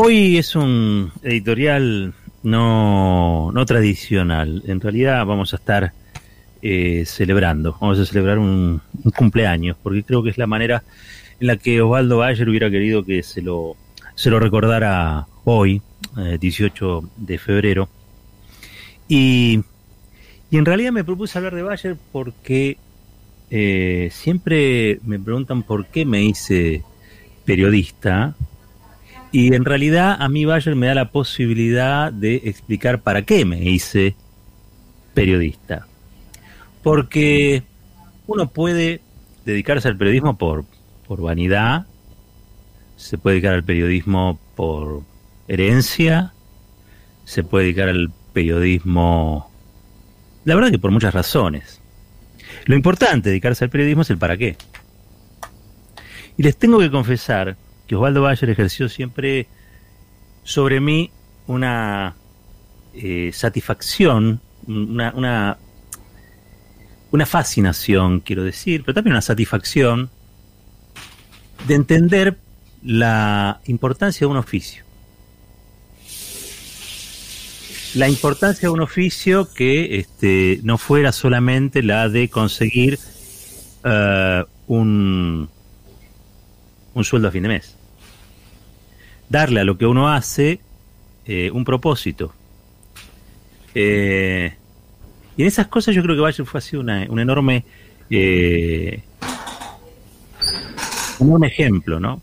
Hoy es un editorial no, no tradicional. En realidad vamos a estar eh, celebrando, vamos a celebrar un, cumpleaños, porque creo que es la manera en la que Osvaldo Bayer hubiera querido que se lo, se lo recordara hoy, 18 eh, de febrero. Y, y, en realidad me propuse hablar de Bayer porque eh, siempre me preguntan por qué me hice periodista y en realidad a mí Bayer me da la posibilidad de explicar para qué me hice periodista. Porque uno puede dedicarse al periodismo por, por vanidad, se puede dedicar al periodismo por herencia, se puede dedicar al periodismo, la verdad que por muchas razones. Lo importante de dedicarse al periodismo es el para qué. Y les tengo que confesar que Osvaldo Bayer ejerció siempre sobre mí una eh, satisfacción, una, una, fascinación, quiero decir, pero también una satisfacción de entender la importancia de un oficio. La importancia de un oficio que este, no fuera solamente la de conseguir uh, un, un sueldo a fin de mes darle a lo que uno hace eh, un propósito. Eh, y en esas cosas yo creo que Bayer fue así una, un enorme eh, un ejemplo, ¿no?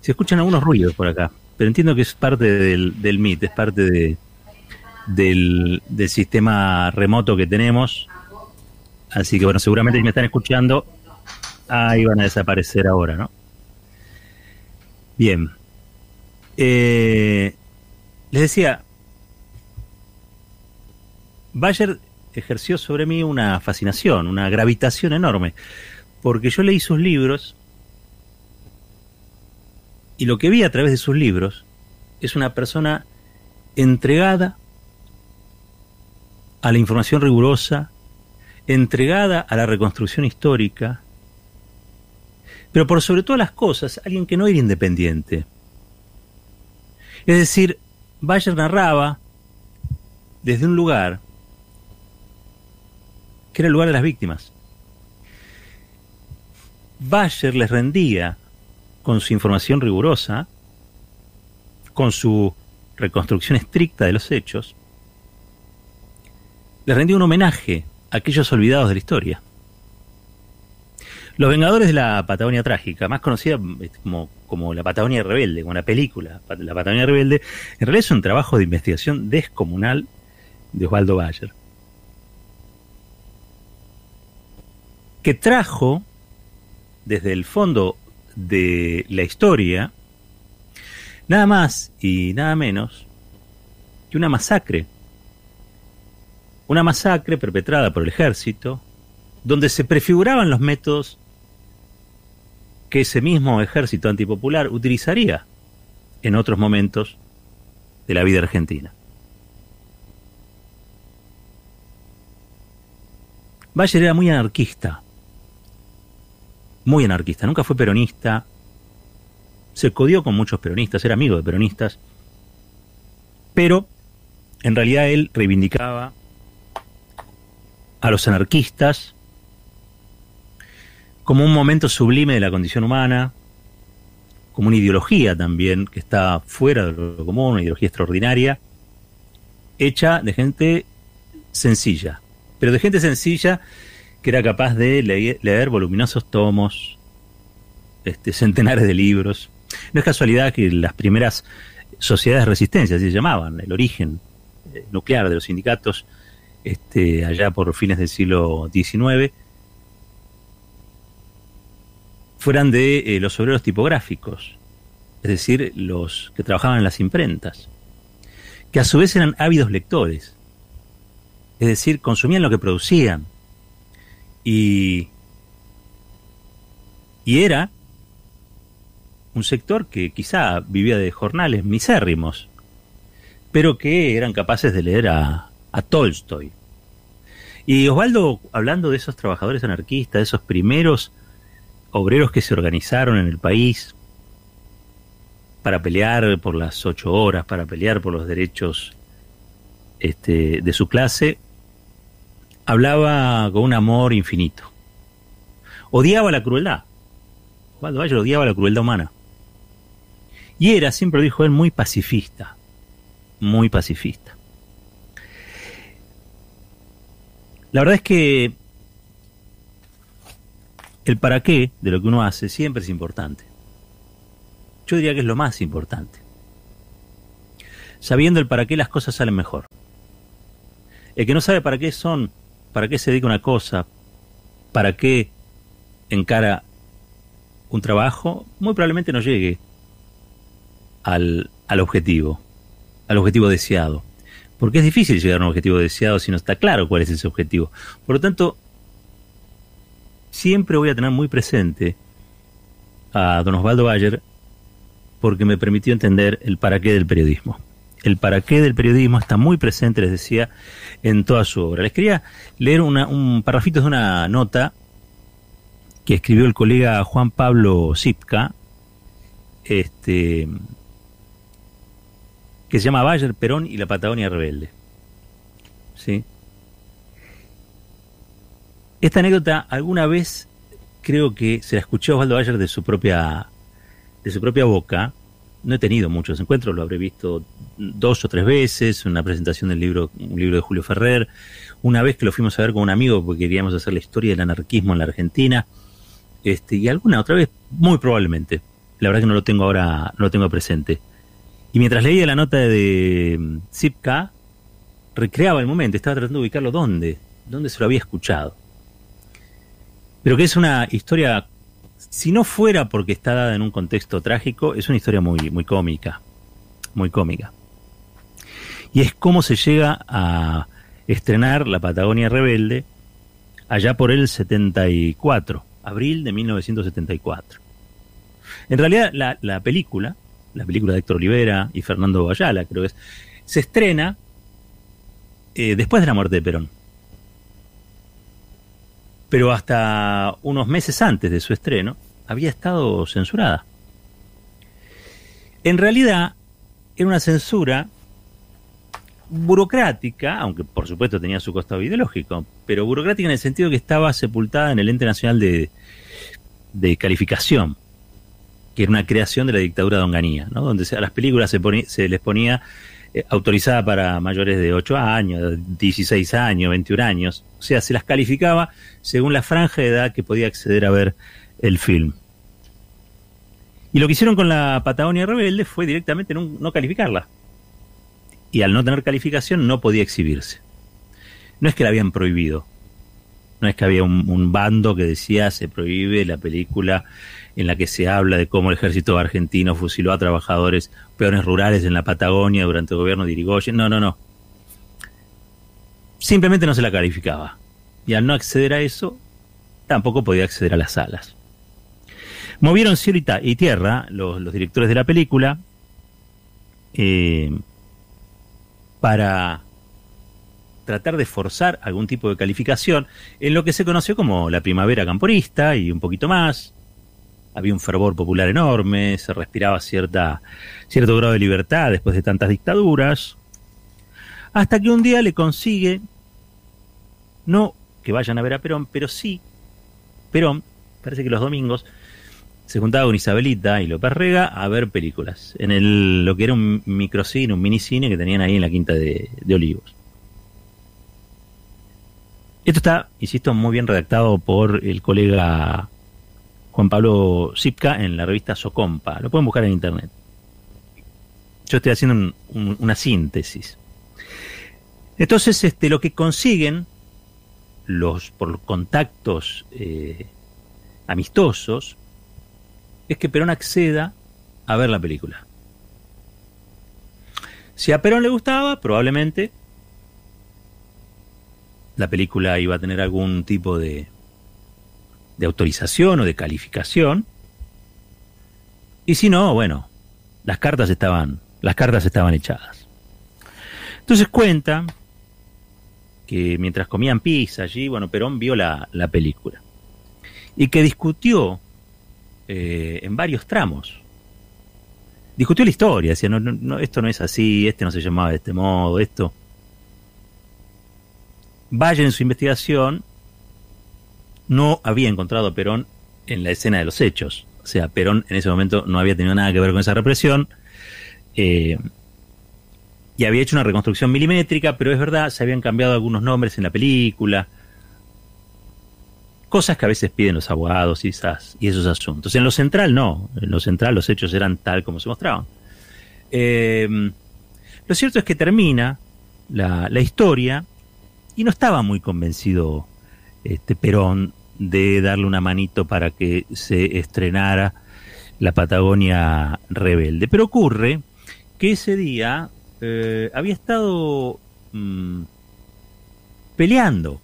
Se escuchan algunos ruidos por acá, pero entiendo que es parte del, del MIT, es parte de, del, del sistema remoto que tenemos. Así que bueno, seguramente si me están escuchando, ahí van a desaparecer ahora, ¿no? Bien. Eh, les decía, Bayer ejerció sobre mí una fascinación, una gravitación enorme, porque yo leí sus libros y lo que vi a través de sus libros es una persona entregada a la información rigurosa, entregada a la reconstrucción histórica, pero por sobre todas las cosas, alguien que no era independiente. Es decir, Bayer narraba desde un lugar que era el lugar de las víctimas. Bayer les rendía con su información rigurosa, con su reconstrucción estricta de los hechos, les rendía un homenaje a aquellos olvidados de la historia. Los Vengadores de la Patagonia Trágica, más conocida este, como, como La Patagonia Rebelde, como una película, La Patagonia Rebelde, en realidad es un trabajo de investigación descomunal de Osvaldo Bayer, que trajo desde el fondo de la historia nada más y nada menos que una masacre. Una masacre perpetrada por el ejército, donde se prefiguraban los métodos que ese mismo ejército antipopular utilizaría en otros momentos de la vida argentina. Bayer era muy anarquista, muy anarquista, nunca fue peronista, se codió con muchos peronistas, era amigo de peronistas, pero en realidad él reivindicaba a los anarquistas como un momento sublime de la condición humana, como una ideología también que está fuera de lo común, una ideología extraordinaria, hecha de gente sencilla, pero de gente sencilla que era capaz de leer, voluminosos tomos, este, centenares de libros. No es casualidad que las primeras sociedades de resistencia, así se llamaban, el origen eh, nuclear de los sindicatos, este, allá por fines del siglo XIX, fueran de eh, los obreros tipográficos, es decir, los que trabajaban en las imprentas, que a su vez eran ávidos lectores, es decir, consumían lo que producían. Y, y era un sector que quizá vivía de jornales misérrimos, pero que eran capaces de leer a, a Tolstoy. Y Osvaldo, hablando de esos trabajadores anarquistas, de esos primeros obreros que se organizaron en el país, para pelear por las ocho horas, para pelear por los derechos este, de su clase, hablaba con un amor infinito. Odiaba la crueldad. Osvaldo Bayer odiaba la crueldad humana. Y era, siempre dijo él, muy pacifista. Muy pacifista. La verdad es que el para qué de lo que uno hace siempre es importante. Yo diría que es lo más importante. Sabiendo el para qué las cosas salen mejor. El que no sabe para qué son, para qué se dedica una cosa, para qué encara un trabajo, muy probablemente no llegue al, al objetivo, al objetivo deseado. Porque es difícil llegar a un objetivo deseado si no está claro cuál es ese objetivo. Por lo tanto, siempre voy a tener muy presente a don Osvaldo Bayer porque me permitió entender el para qué del periodismo. El para qué del periodismo está muy presente, les decía, en toda su obra. Les quería leer un parrafito de una nota que escribió el colega Juan Pablo Zipka, este, que se llama Bayer, Perón y la Patagonia Rebelde. ¿Sí? Esta anécdota alguna vez creo que se la escuchó Osvaldo Bayer de su propia de su propia boca. No he tenido muchos encuentros, lo habré visto dos o tres veces, una presentación del libro, un libro de Julio Ferrer, una vez que lo fuimos a ver con un amigo porque queríamos hacer la historia del anarquismo en la Argentina, este, y alguna otra vez, muy probablemente. La verdad que no lo tengo ahora, no lo tengo presente. Y mientras leía la nota de Zipka, recreaba el momento, estaba tratando de ubicarlo dónde, dónde se lo había escuchado pero que es una historia, si no fuera porque está dada en un contexto trágico, es una historia muy, muy cómica, muy cómica. Y es cómo se llega a estrenar La Patagonia Rebelde allá por el 74, abril de 1974. En realidad, la, la película, la película de Héctor Olivera y Fernando Ayala, creo que es, se estrena eh, después de la muerte de Perón pero hasta unos meses antes de su estreno había estado censurada. En realidad era una censura burocrática, aunque por supuesto tenía su costado ideológico, pero burocrática en el sentido que estaba sepultada en el Ente Nacional de, Calificación, que era una creación de la dictadura de Onganía, ¿no? donde a las películas se, se les ponía eh, autorizada para mayores de 8 años, 16 años, 21 años. O sea, se las calificaba según la franja de edad que podía acceder a ver el film. Y lo que hicieron con la Patagonia Rebelde fue directamente no, calificarla. Y al no tener calificación no podía exhibirse. No es que la habían prohibido. No es que había un bando que decía se prohíbe la película en la que se habla de cómo el ejército argentino fusiló a trabajadores peones rurales en la Patagonia durante el gobierno de Irigoyen. No, no, no. Simplemente no se la calificaba. Y al no acceder a eso, tampoco podía acceder a las salas. Movieron cielo y, tierra los, directores de la película eh, para tratar de forzar algún tipo de calificación en lo que se conoció como la primavera camporista y un poquito más, había un fervor popular enorme, se respiraba cierta, cierto grado de libertad después de tantas dictaduras, hasta que un día le consigue, no que vayan a ver a Perón, pero sí, Perón, parece que los domingos, se juntaba con Isabelita y López Rega a ver películas, en el, lo que era un microcine, un minicine que tenían ahí en la Quinta de, de Olivos. Esto está, insisto, muy bien redactado por el colega Juan Pablo Zipka en la revista Socompa. Lo pueden buscar en internet. Yo estoy haciendo una síntesis. Entonces, este, lo que consiguen los por contactos eh, amistosos es que Perón acceda a ver la película. Si a Perón le gustaba, probablemente la película iba a tener algún tipo de de autorización o de calificación. Y si no, bueno, las cartas estaban, las cartas estaban echadas. Entonces cuenta que mientras comían pizza allí, bueno, Perón vio la, película y que discutió eh, en varios tramos discutió la historia, decía, no, no, esto no es así, este no se llamaba de este modo, esto. Valle en su investigación no había encontrado a Perón en la escena de los hechos. O sea, Perón en ese momento no había tenido nada que ver con esa represión. Eh, y había hecho una reconstrucción milimétrica, pero es verdad, se habían cambiado algunos nombres en la película. Cosas que a veces piden los abogados y, esos asuntos. En lo central no, en lo central los hechos eran tal como se mostraban. Eh, lo cierto es que termina la, la historia y no estaba muy convencido este Perón de darle una manito para que se estrenara la Patagonia Rebelde. Pero ocurre que ese día eh, había estado mm, peleando,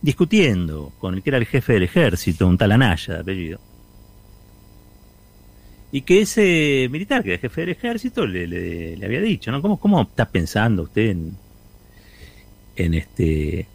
discutiendo con el que era el jefe del ejército, un tal Anaya de apellido. Y que ese militar, que era jefe del ejército, le, le, había dicho, ¿no? ¿Cómo, ¿Cómo está pensando usted en, en este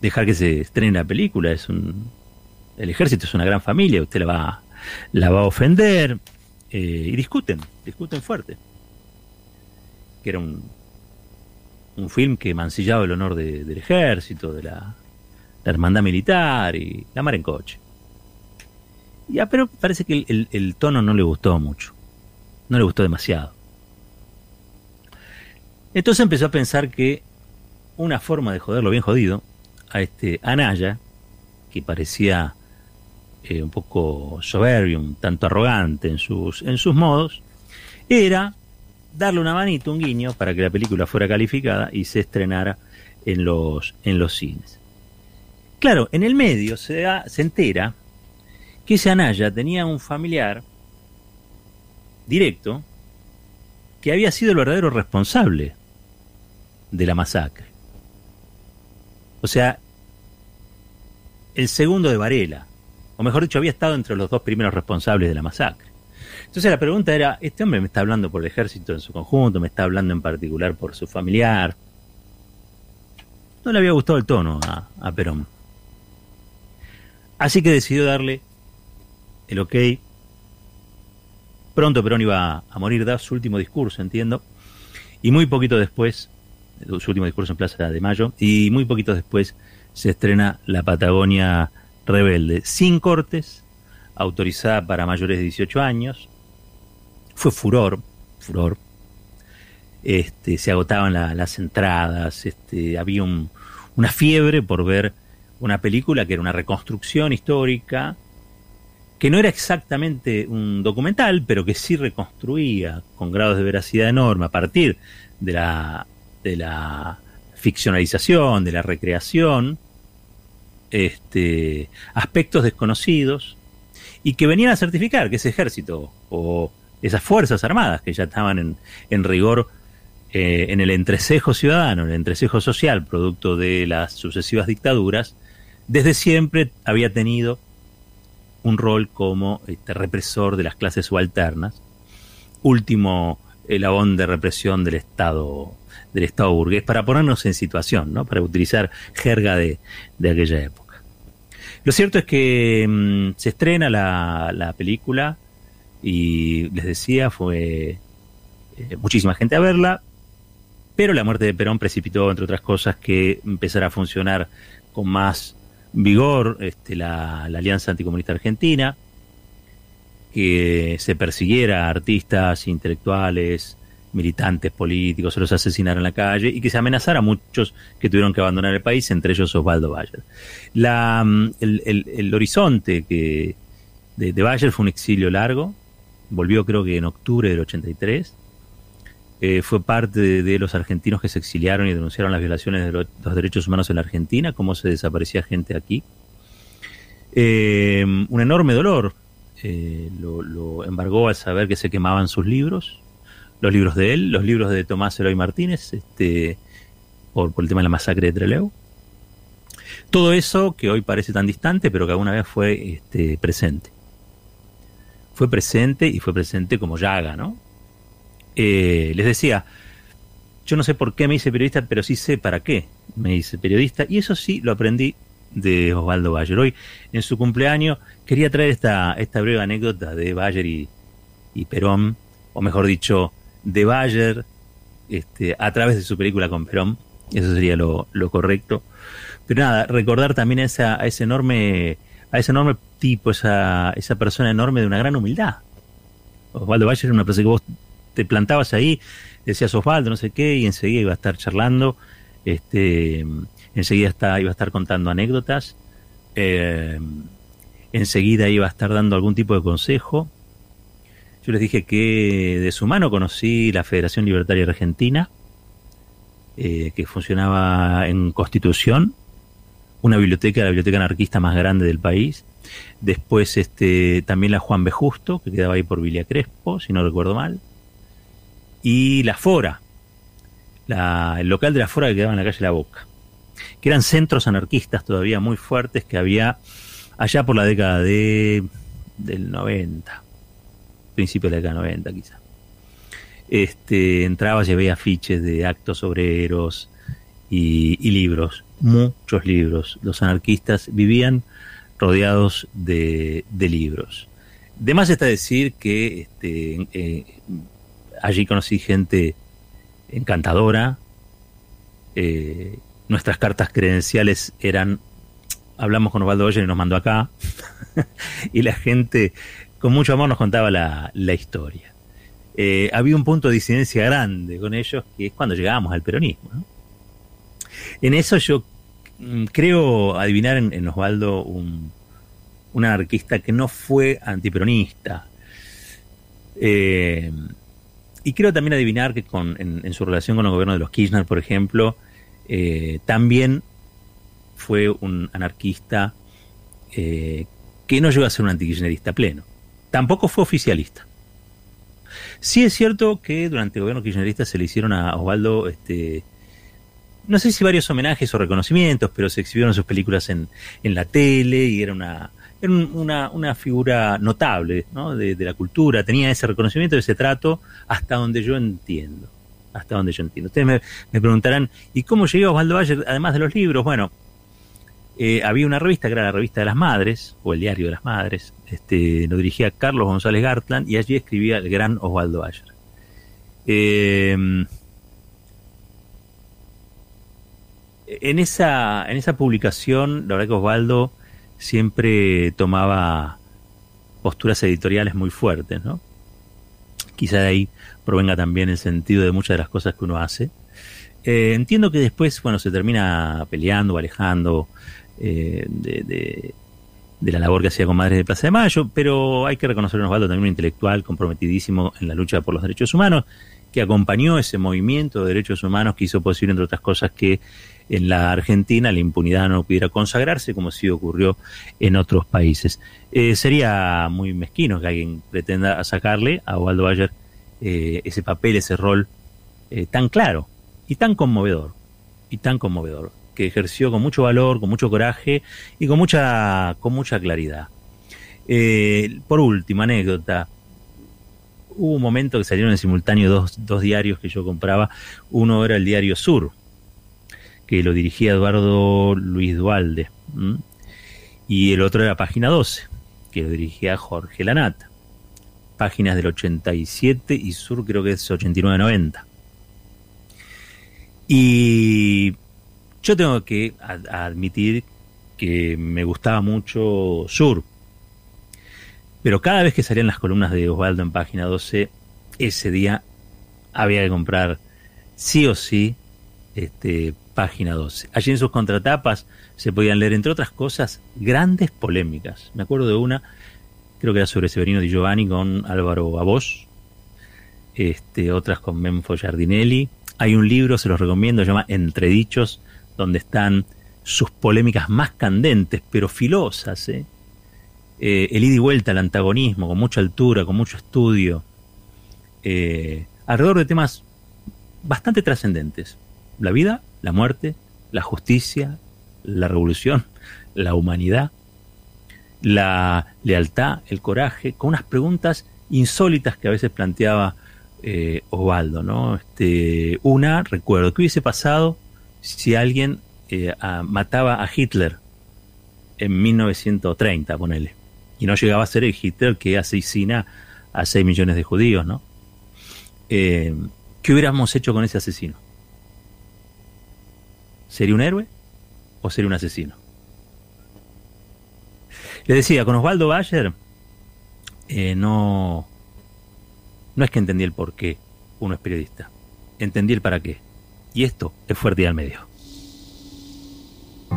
dejar que se estrene la película. Es un, el ejército es una gran familia, usted la va, la va a ofender. Eh, y discuten, discuten fuerte. Que era un, un film que mancillaba el honor del ejército, de la, hermandad militar y la mar en coche. Ya, pero parece que el, el, tono no le gustó mucho. No le gustó demasiado. Entonces empezó a pensar que una forma de joderlo bien jodido a este Anaya, que parecía eh, un poco soberbio, un tanto arrogante en sus, en sus modos, era darle una manito, un guiño, para que la película fuera calificada y se estrenara en los, en los cines. Claro, en el medio se, se entera que ese Anaya tenía un familiar directo que había sido el verdadero responsable de la masacre. O sea, el segundo de Varela, o mejor dicho, había estado entre los dos primeros responsables de la masacre. Entonces la pregunta era, ¿este hombre me está hablando por el ejército en su conjunto? ¿Me está hablando en particular por su familiar? No le había gustado el tono a, Perón. Así que decidió darle el ok. Pronto Perón iba a morir, da su último discurso, entiendo. Y muy poquito después, su último discurso en Plaza de Mayo, y muy poquito después se estrena La Patagonia Rebelde, sin cortes, autorizada para mayores de 18 años. Fue furor, furor. Este, se agotaban las entradas, este, había una fiebre por ver una película que era una reconstrucción histórica, que no era exactamente un documental, pero que sí reconstruía con grados de veracidad enorme a partir de la, de la ficcionalización, de la recreación, este, aspectos desconocidos y que venían a certificar que ese ejército o esas fuerzas armadas que ya estaban en, en rigor eh, en el entrecejo ciudadano, en el entrecejo social, producto de las sucesivas dictaduras, desde siempre había tenido un rol como este, represor de las clases subalternas, último elabón de represión del Estado del Estado burgués, para ponernos en situación, ¿no? para utilizar jerga de, de aquella época. Lo cierto es que mm, se estrena la, la, película y les decía, fue eh, muchísima gente a verla, pero la muerte de Perón precipitó, entre otras cosas, que empezara a funcionar con más vigor este, la, la Alianza Anticomunista Argentina, que se persiguiera a artistas, intelectuales, militantes políticos, se los asesinaron en la calle y que se amenazara a muchos que tuvieron que abandonar el país, entre ellos Osvaldo Bayer. Mm, el, horizonte que de, de, Bayer fue un exilio largo, volvió creo que en octubre del 83, eh, fue parte de, los argentinos que se exiliaron y denunciaron las violaciones de los derechos humanos en la Argentina, cómo se desaparecía gente aquí. Eh, un enorme dolor eh, lo, embargó al saber que se quemaban sus libros, los libros de él, los libros de Tomás Eloy Martínez, este, por, el tema de la masacre de Trelew. Todo eso que hoy parece tan distante, pero que alguna vez fue este, presente. Fue presente y fue presente como llaga, ¿no? Eh, les decía, yo no sé por qué me hice periodista, pero sí sé para qué me hice periodista, y eso sí lo aprendí de Osvaldo Bayer. Hoy, en su cumpleaños, quería traer esta, esta breve anécdota de Bayer y, y Perón, o mejor dicho, de Bayer, este, a través de su película con Perón, eso sería lo, correcto. Pero nada, recordar también a, esa, a ese enorme, a ese enorme tipo, esa, esa persona enorme de una gran humildad. Osvaldo Bayer era una persona que vos te plantabas ahí, decías Osvaldo, no sé qué, y enseguida iba a estar charlando, este, enseguida está, iba a estar contando anécdotas, eh, enseguida iba a estar dando algún tipo de consejo. Yo les dije que de su mano conocí la Federación Libertaria Argentina, eh, que funcionaba en Constitución, una biblioteca, la biblioteca anarquista más grande del país. Después este, también la Juan B. Justo, que quedaba ahí por Vilia Crespo, si no recuerdo mal. Y la Fora, el local de la Fora que quedaba en la calle La Boca. Que eran centros anarquistas todavía muy fuertes que había allá por la década de, del 90, principio de la década 90 quizá. Este, entrabas y afiches de actos obreros y, y libros, muchos libros. Los anarquistas vivían rodeados de, libros. De más está decir que este, eh, allí conocí gente encantadora. Eh, nuestras cartas credenciales eran, hablamos con Osvaldo Oyer y nos mandó acá, y la gente con mucho amor nos contaba la, historia. Eh, había un punto de disidencia grande con ellos, que es cuando llegábamos al peronismo. En eso yo Mm, creo adivinar en, Osvaldo un, anarquista que no fue antiperonista. Eh, y creo también adivinar que con, en, su relación con el gobierno de los Kirchner, por ejemplo, eh, también fue un anarquista eh, que no llegó a ser un antikirchnerista pleno. Tampoco fue oficialista. Sí es cierto que durante el gobierno kirchnerista se le hicieron a Osvaldo este, no sé si varios homenajes o reconocimientos, pero se exhibieron sus películas en, en la tele y era una, era una, una figura notable ¿no? de, la cultura, tenía ese reconocimiento, ese trato, hasta donde yo entiendo. Hasta donde yo entiendo. Ustedes me, preguntarán, ¿y cómo llegó Osvaldo Bayer, además de los libros? Bueno, eh, había una revista que era la revista de las madres, o el diario de las madres, este, lo dirigía Carlos González Gartland, y allí escribía el gran Osvaldo Bayer. Eh, en esa, en esa publicación, la verdad que Osvaldo siempre tomaba posturas editoriales muy fuertes, ¿no? Quizá de ahí provenga también el sentido de muchas de las cosas que uno hace. Eh, entiendo que después, bueno, se termina peleando alejando eh, de, de, la labor que hacía con Madres de Plaza de Mayo, pero hay que reconocer a Osvaldo también un intelectual comprometidísimo en la lucha por los derechos humanos, que acompañó ese movimiento de derechos humanos que hizo posible, entre otras cosas, que en la Argentina la impunidad no pudiera consagrarse como sí ocurrió en otros países. Eh, sería muy mezquino que alguien pretenda sacarle a Waldo Bayer eh, ese papel, ese rol eh, tan claro y tan conmovedor, y tan conmovedor, que ejerció con mucho valor, con mucho coraje y con mucha, con mucha claridad. por último, anécdota, hubo un momento que salieron en simultáneo dos, dos diarios que yo compraba. Uno era el diario Sur, que lo dirigía Eduardo Luis Dualde. Y el otro era Página 12, que lo dirigía Jorge Lanata. Páginas del 87 y Sur creo que es 89-90. Y yo tengo que admitir que me gustaba mucho Sur. Pero cada vez que salían las columnas de Osvaldo en página 12, ese día había que comprar sí o sí este, página 12. Allí en sus contratapas se podían leer, entre otras cosas, grandes polémicas. Me acuerdo de una, creo que era sobre Severino Di Giovanni con Álvaro Abos, este, otras con Menfo Giardinelli. Hay un libro, se los recomiendo, se llama Entredichos, donde están sus polémicas más candentes, pero filosas. ¿eh? Eh, el ida y vuelta al antagonismo, con mucha altura, con mucho estudio, eh, alrededor de temas bastante trascendentes. La vida la muerte, la justicia, la revolución, la humanidad, la lealtad, el coraje, con unas preguntas insólitas que a veces planteaba eh, Osvaldo, ¿no? Este, una, recuerdo, ¿qué hubiese pasado si alguien eh, mataba a Hitler en 1930, ponele? Y no llegaba a ser el Hitler que asesina a 6 millones de judíos, ¿no? Eh, ¿Qué hubiéramos hecho con ese asesino? ¿Sería un héroe o sería un asesino? Le decía, con Osvaldo Bayer, eh, no, no es que entendí el por qué uno es periodista, entendí el para qué. Y esto es fuerte y al medio.